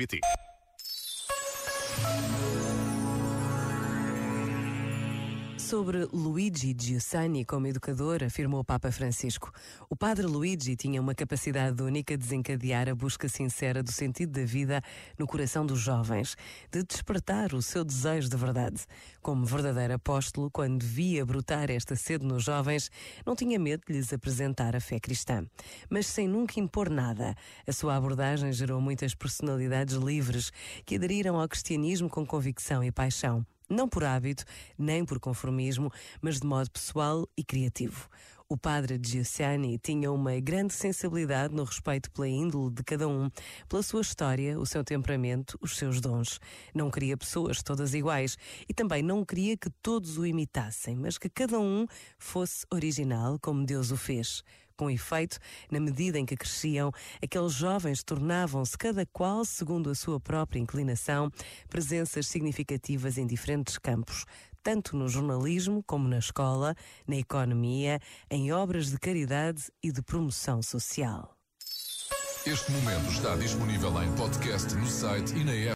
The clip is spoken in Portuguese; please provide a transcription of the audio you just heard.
pt Sobre Luigi Giussani como educador, afirmou o Papa Francisco. O padre Luigi tinha uma capacidade única de desencadear a busca sincera do sentido da vida no coração dos jovens, de despertar o seu desejo de verdade. Como verdadeiro apóstolo, quando via brotar esta sede nos jovens, não tinha medo de lhes apresentar a fé cristã. Mas sem nunca impor nada, a sua abordagem gerou muitas personalidades livres que aderiram ao cristianismo com convicção e paixão não por hábito, nem por conformismo, mas de modo pessoal e criativo. O padre Giussani tinha uma grande sensibilidade no respeito pela índole de cada um, pela sua história, o seu temperamento, os seus dons. Não queria pessoas todas iguais e também não queria que todos o imitassem, mas que cada um fosse original como Deus o fez. Com efeito, na medida em que cresciam, aqueles jovens tornavam-se, cada qual segundo a sua própria inclinação, presenças significativas em diferentes campos, tanto no jornalismo como na escola, na economia, em obras de caridade e de promoção social. Este momento está disponível em podcast no site e na app.